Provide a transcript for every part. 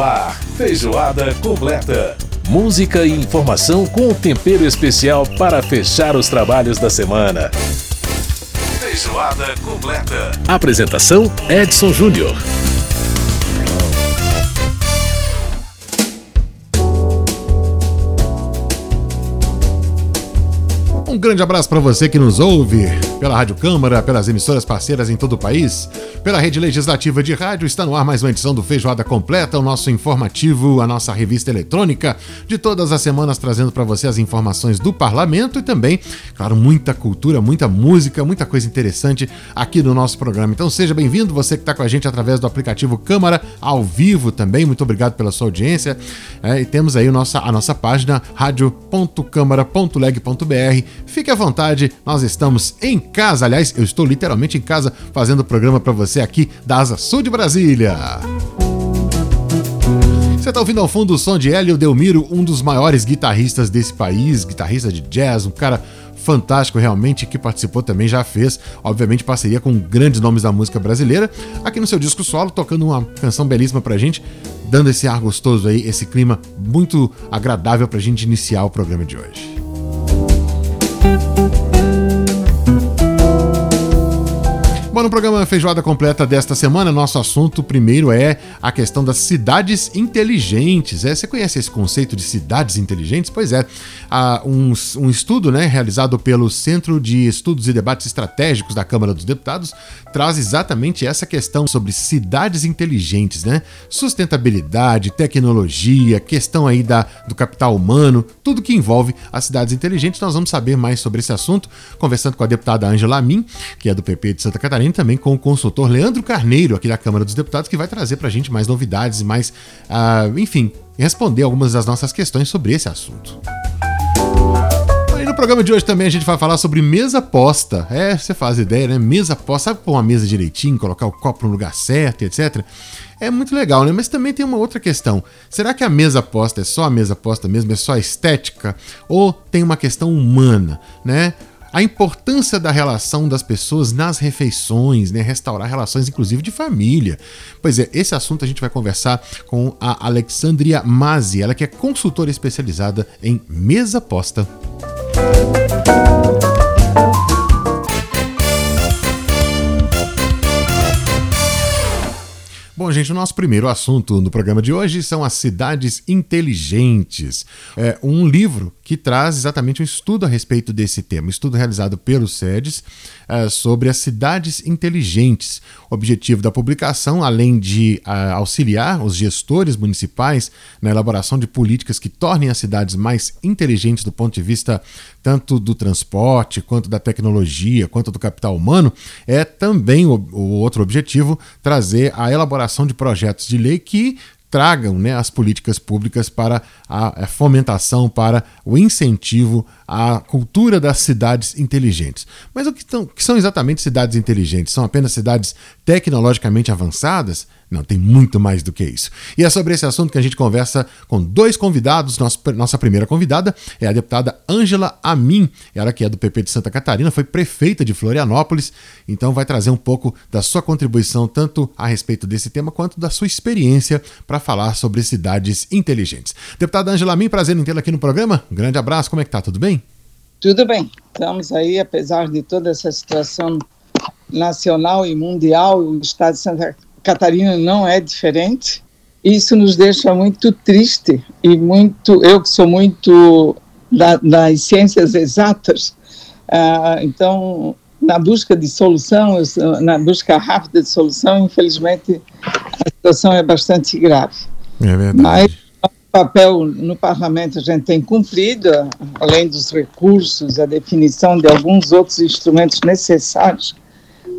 Ar, feijoada completa. Música e informação com tempero especial para fechar os trabalhos da semana. Feijoada completa. Apresentação: Edson Júnior. Um grande abraço para você que nos ouve pela Rádio Câmara, pelas emissoras parceiras em todo o país, pela rede legislativa de rádio. Está no ar mais uma edição do Feijoada Completa, o nosso informativo, a nossa revista eletrônica de todas as semanas, trazendo para você as informações do parlamento e também, claro, muita cultura, muita música, muita coisa interessante aqui no nosso programa. Então seja bem-vindo, você que está com a gente através do aplicativo Câmara ao vivo também. Muito obrigado pela sua audiência. É, e temos aí a nossa, a nossa página radio.câmara.leg.br. Fique à vontade, nós estamos em casa. Aliás, eu estou literalmente em casa fazendo o programa para você aqui da Asa Sul de Brasília. Você está ouvindo ao fundo o som de Hélio Delmiro, um dos maiores guitarristas desse país, guitarrista de jazz, um cara fantástico realmente que participou também, já fez, obviamente, parceria com grandes nomes da música brasileira, aqui no seu disco solo, tocando uma canção belíssima pra gente, dando esse ar gostoso aí, esse clima muito agradável pra gente iniciar o programa de hoje. Bom, no programa Feijoada Completa desta semana, nosso assunto primeiro é a questão das cidades inteligentes. É, você conhece esse conceito de cidades inteligentes? Pois é, um, um estudo né, realizado pelo Centro de Estudos e Debates Estratégicos da Câmara dos Deputados traz exatamente essa questão sobre cidades inteligentes, né? Sustentabilidade, tecnologia, questão aí da, do capital humano, tudo que envolve as cidades inteligentes. Nós vamos saber mais sobre esse assunto, conversando com a deputada Angela Amin, que é do PP de Santa Catarina, também com o consultor Leandro Carneiro, aqui da Câmara dos Deputados, que vai trazer para a gente mais novidades, mais, uh, enfim, responder algumas das nossas questões sobre esse assunto. E no programa de hoje também a gente vai falar sobre mesa posta. É, você faz ideia, né? Mesa posta, sabe pôr uma mesa direitinho, colocar o copo no lugar certo, etc. É muito legal, né? Mas também tem uma outra questão. Será que a mesa posta é só a mesa posta mesmo, é só estética? Ou tem uma questão humana, né? A importância da relação das pessoas nas refeições, né? restaurar relações, inclusive de família. Pois é, esse assunto a gente vai conversar com a Alexandria Mazzi, ela que é consultora especializada em mesa posta. Bom, gente, o nosso primeiro assunto no programa de hoje são as cidades inteligentes. É um livro que traz exatamente um estudo a respeito desse tema, um estudo realizado pelo SEDES é, sobre as cidades inteligentes. O objetivo da publicação, além de é, auxiliar os gestores municipais na elaboração de políticas que tornem as cidades mais inteligentes do ponto de vista tanto do transporte, quanto da tecnologia, quanto do capital humano, é também o, o outro objetivo trazer a elaboração de projetos de lei que tragam né, as políticas públicas para a, fomentação, para o incentivo à cultura das cidades inteligentes. Mas o que, tão, que são exatamente cidades inteligentes? São apenas cidades tecnologicamente avançadas? Não, tem muito mais do que isso. E é sobre esse assunto que a gente conversa com dois convidados. Nossa, primeira convidada é a deputada Ângela Amin, ela que é do PP de Santa Catarina, foi prefeita de Florianópolis, então vai trazer um pouco da sua contribuição tanto a respeito desse tema quanto da sua experiência para falar sobre cidades inteligentes. Deputada Ângela Amin, prazer em tê-la aqui no programa. Um grande abraço, como é que tá? Tudo bem? Tudo bem. Estamos aí, apesar de toda essa situação nacional e mundial, o estado de Santa Catarina não é diferente. Isso nos deixa muito triste e muito. Eu que sou muito da, das ciências exatas, uh, então na busca de solução, na busca rápida de solução, infelizmente a situação é bastante grave. É verdade. Mas o papel no parlamento a gente tem cumprido, além dos recursos, a definição de alguns outros instrumentos necessários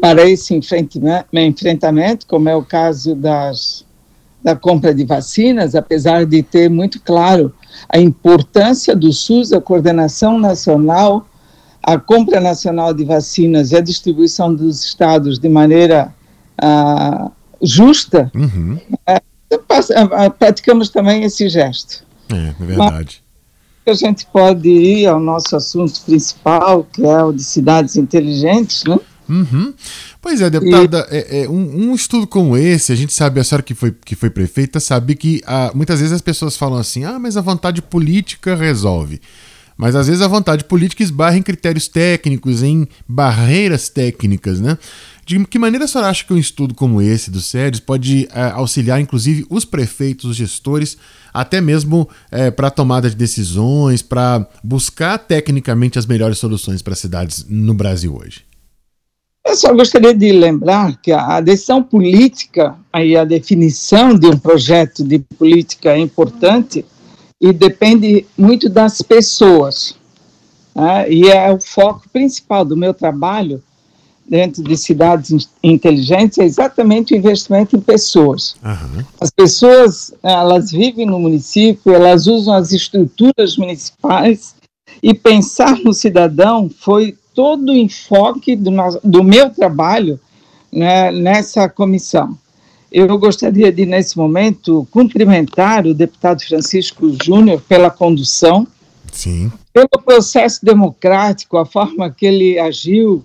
para esse enfrentamento, como é o caso das, da compra de vacinas, apesar de ter muito claro a importância do SUS, a coordenação nacional, a compra nacional de vacinas e a distribuição dos estados de maneira uh, justa, uhum. uh, praticamos também esse gesto. É, é verdade. Mas a gente pode ir ao nosso assunto principal, que é o de cidades inteligentes, né? Uhum. Pois é, deputada, e... é, é um, um, estudo como esse, a gente sabe, a senhora que foi, que foi prefeita, sabe que ah, muitas vezes as pessoas falam assim: ah, mas a vontade política resolve. Mas às vezes a vontade política esbarra em critérios técnicos, em barreiras técnicas, né? De que maneira a senhora acha que um estudo como esse do SEDES pode é, auxiliar, inclusive, os prefeitos, os gestores, até mesmo é, para a tomada de decisões, para buscar tecnicamente as melhores soluções para as cidades no Brasil hoje? Eu só gostaria de lembrar que a decisão política e a definição de um projeto de política é importante e depende muito das pessoas. Né? E é o foco principal do meu trabalho dentro de cidades inteligentes é exatamente o investimento em pessoas. Uhum. As pessoas, elas vivem no município, elas usam as estruturas municipais e pensar no cidadão foi todo o enfoque do, nosso, do meu trabalho né, nessa comissão. Eu gostaria de, nesse momento, cumprimentar o deputado Francisco Júnior pela condução, Sim. pelo processo democrático, a forma que ele agiu,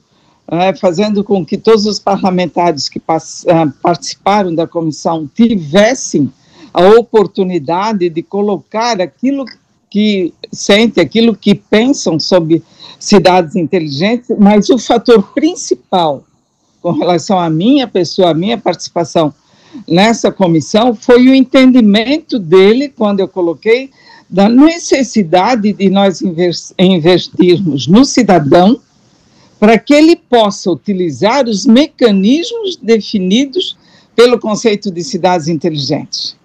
é, fazendo com que todos os parlamentares que uh, participaram da comissão tivessem a oportunidade de colocar aquilo que sentem, aquilo que pensam sobre cidades inteligentes, mas o fator principal com relação à minha pessoa, à minha participação nessa comissão, foi o entendimento dele, quando eu coloquei, da necessidade de nós investirmos no cidadão, para que ele possa utilizar os mecanismos definidos pelo conceito de cidades inteligentes.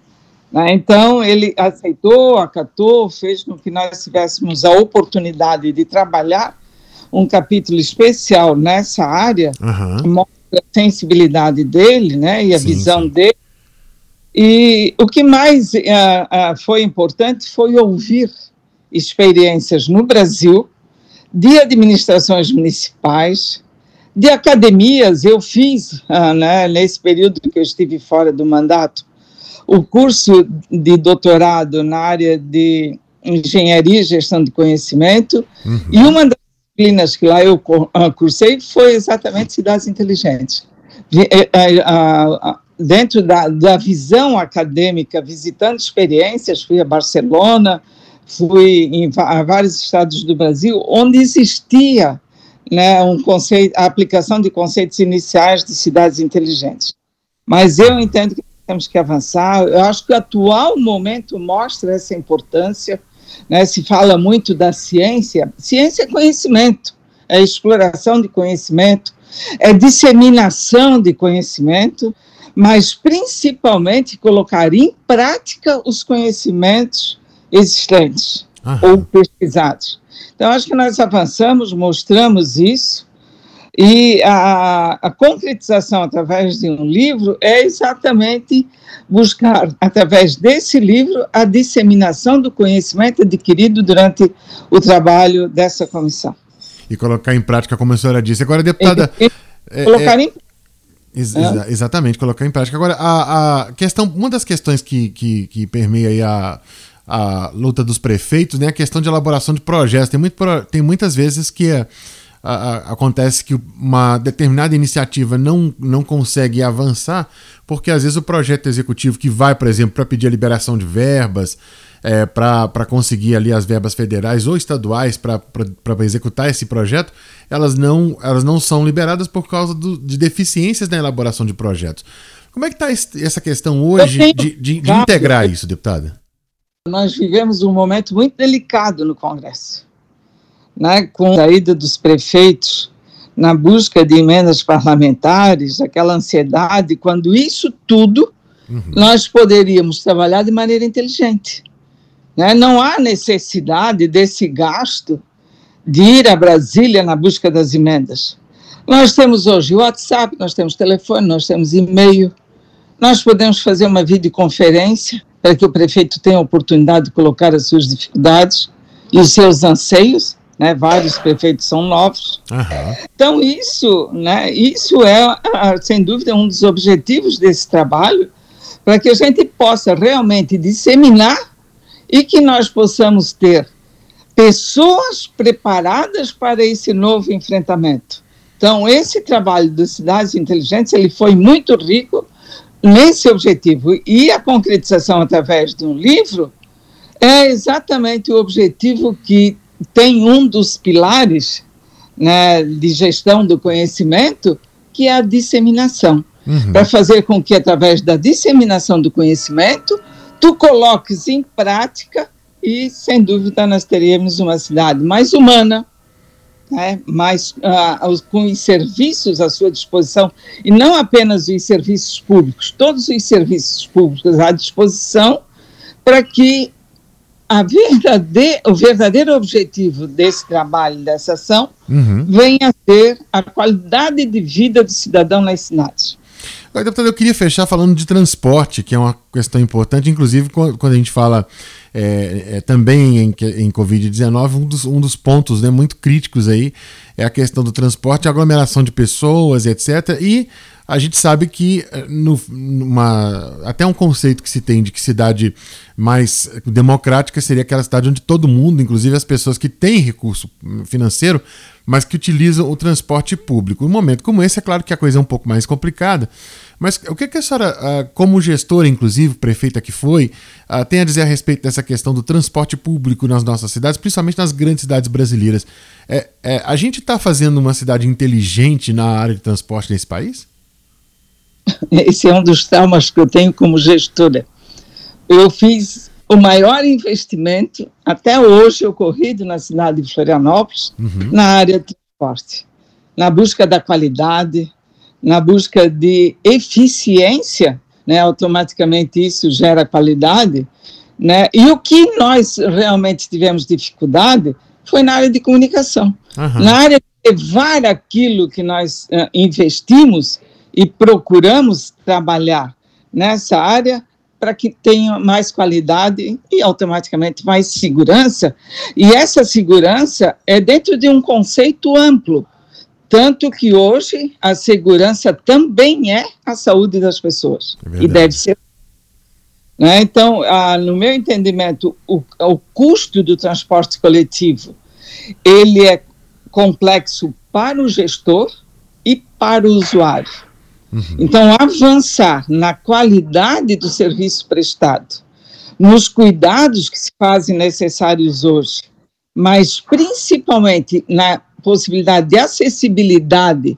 Né? Então, ele aceitou, acatou, fez com que nós tivéssemos a oportunidade de trabalhar um capítulo especial nessa área, uhum. que mostra a sensibilidade dele né, e a sim, visão sim. dele. E o que mais uh, uh, foi importante foi ouvir experiências no Brasil de administrações municipais, de academias. Eu fiz, ah, né, nesse período que eu estive fora do mandato, o curso de doutorado na área de engenharia e gestão de conhecimento, uhum. e uma das disciplinas que lá eu ah, cursei foi exatamente cidades inteligentes. Eh, eh, dentro da, da visão acadêmica, visitando experiências, fui a Barcelona, fui em vários estados do Brasil, onde existia né, um conceito, a aplicação de conceitos iniciais de cidades inteligentes. Mas eu entendo que temos que avançar. Eu acho que o atual momento mostra essa importância. Né, se fala muito da ciência. Ciência é conhecimento, é exploração de conhecimento, é disseminação de conhecimento, mas principalmente colocar em prática os conhecimentos existentes ou pesquisados. Então, acho que nós avançamos, mostramos isso, e a, a, concretização através de um livro é exatamente buscar, através desse livro, a disseminação do conhecimento adquirido durante o trabalho dessa comissão. E colocar em prática, como a senhora disse. Agora, deputada. É, colocar é, em Ex é. Exatamente, colocar em prática. Agora, a, a questão, uma das questões que, que, que permeia a, a luta dos prefeitos, né? A questão de elaboração de projetos. Tem, muito, tem muitas vezes que a, a, acontece que uma determinada iniciativa não, não consegue avançar, porque às vezes o projeto executivo que vai, por exemplo, para pedir a liberação de verbas, é, para conseguir ali as verbas federais ou estaduais para executar esse projeto, elas não, elas não são liberadas por causa do, de deficiências na elaboração de projetos. Como é que está essa questão hoje de, de, de integrar isso, deputada? nós vivemos um momento muito delicado no Congresso, né, com a saída dos prefeitos na busca de emendas parlamentares, aquela ansiedade, quando isso tudo uhum. nós poderíamos trabalhar de maneira inteligente. Né? Não há necessidade desse gasto de ir a Brasília na busca das emendas. Nós temos hoje WhatsApp, nós temos telefone, nós temos e-mail, nós podemos fazer uma videoconferência para que o prefeito tenha a oportunidade de colocar as suas dificuldades e os seus anseios, né? Vários prefeitos são novos. Uhum. Então isso, né? Isso é sem dúvida um dos objetivos desse trabalho, para que a gente possa realmente disseminar e que nós possamos ter pessoas preparadas para esse novo enfrentamento. Então, esse trabalho das cidades inteligentes, ele foi muito rico nesse objetivo. E a concretização através de um livro é exatamente o objetivo que tem um dos pilares né, de gestão do conhecimento, que é a disseminação. Uhum. Para fazer com que, através da disseminação do conhecimento, tu coloques em prática e, sem dúvida, nós teríamos uma cidade mais humana, né, mais uh, com os serviços à sua disposição, e não apenas os serviços públicos, todos os serviços públicos à disposição, para que verdade, o verdadeiro objetivo desse trabalho, dessa ação, uhum. venha a ser a qualidade de vida do cidadão nas cidades. Agora, deputado, eu queria fechar falando de transporte, que é uma questão importante, inclusive quando a gente fala é, é, também em, em Covid-19, um dos, um dos pontos né, muito críticos aí é a questão do transporte, aglomeração de pessoas, etc. E a gente sabe que eh, no, numa, até um conceito que se tem de que cidade mais democrática seria aquela cidade onde todo mundo, inclusive as pessoas que têm recurso financeiro, mas que utilizam o transporte público. Um momento como esse, é claro que a coisa é um pouco mais complicada, mas o que, a senhora, ah, como gestora, inclusive, prefeita que foi, ah, tem a dizer a respeito dessa questão do transporte público nas nossas cidades, principalmente nas grandes cidades brasileiras? É, é a gente está fazendo uma cidade inteligente na área de transporte nesse país? Esse é um dos traumas que eu tenho como gestora. Eu fiz o maior investimento até hoje ocorrido na cidade de Florianópolis uhum. na área de transporte, na busca da qualidade, na busca de eficiência, né? Automaticamente isso gera qualidade, né? E o que nós realmente tivemos dificuldade foi na área de comunicação, uhum. na área de levar aquilo que nós uh, investimos e procuramos trabalhar nessa área para que tenha mais qualidade e automaticamente mais segurança. E essa segurança é dentro de um conceito amplo, tanto que hoje a segurança também é a saúde das pessoas é e deve ser. Né? Então, ah, no meu entendimento, o, o custo do transporte coletivo ele é complexo para o gestor e para o usuário. Uhum. Então, avançar na qualidade do serviço prestado, nos cuidados que se fazem necessários hoje, mas principalmente na possibilidade de acessibilidade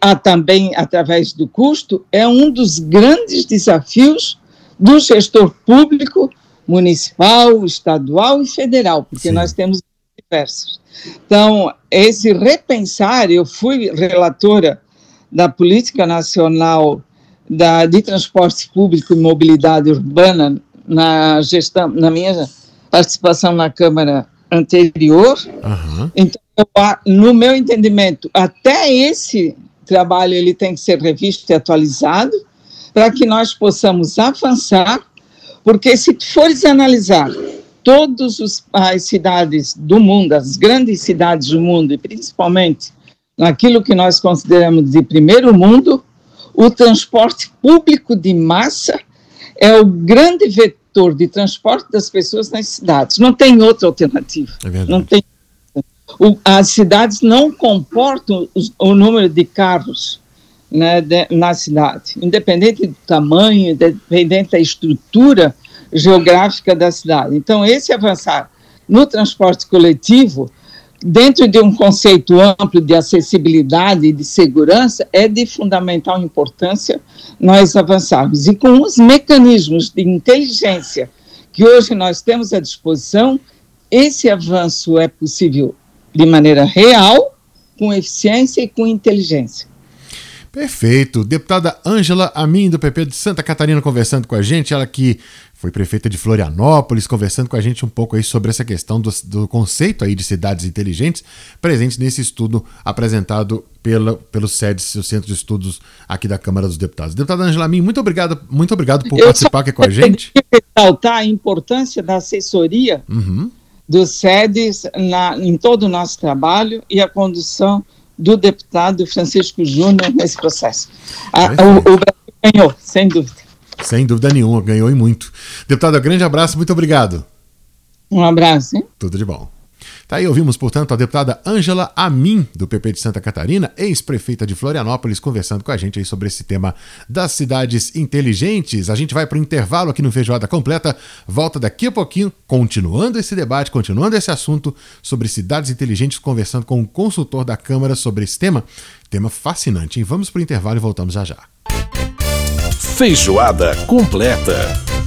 a, também através do custo, é um dos grandes desafios do gestor público, municipal, estadual e federal, porque Sim. nós temos diversos. Então, esse repensar, eu fui relatora da Política Nacional da, de Transporte Público e Mobilidade Urbana na gestão, na minha participação na Câmara anterior. Uhum. Então, no meu entendimento, até esse trabalho ele tem que ser revisto e atualizado para que nós possamos avançar, porque se fores analisar todas as cidades do mundo, as grandes cidades do mundo, e principalmente naquilo que nós consideramos de primeiro mundo, o transporte público de massa é o grande vetor de transporte das pessoas nas cidades. Não tem outra alternativa. É não tem. O, as cidades não comportam o, o número de carros né, de, na cidade, independente do tamanho, independente da estrutura geográfica da cidade. Então, esse avançar no transporte coletivo dentro de um conceito amplo de acessibilidade e de segurança, é de fundamental importância nós avançarmos. E com os mecanismos de inteligência que hoje nós temos à disposição, esse avanço é possível de maneira real, com eficiência e com inteligência. Perfeito. Deputada Ângela Amin, do PP de Santa Catarina, conversando com a gente. Ela que foi prefeita de Florianópolis, conversando com a gente um pouco aí sobre essa questão do, do conceito aí de cidades inteligentes, presente nesse estudo apresentado pela, pelo SEDES, o Centro de Estudos aqui da Câmara dos Deputados. Deputada Angela Min, muito obrigado, muito obrigado por Eu participar aqui com a gente. ressaltar a importância da assessoria uhum. do SEDES na, em todo o nosso trabalho e a condução do deputado Francisco Júnior nesse processo. A, o, o Brasil ganhou, sem dúvida. Sem dúvida nenhuma, ganhou e muito. Deputada, grande abraço, muito obrigado. Um abraço. Hein? Tudo de bom. Tá aí, ouvimos, portanto, a deputada Ângela Amin, do PP de Santa Catarina, ex-prefeita de Florianópolis, conversando com a gente aí sobre esse tema das cidades inteligentes. A gente vai para o intervalo aqui no Feijoada Completa, volta daqui a pouquinho, continuando esse debate, continuando esse assunto sobre cidades inteligentes, conversando com um consultor da Câmara sobre esse tema. Tema fascinante, hein? Vamos para o intervalo e voltamos já já. Feijoada Completa.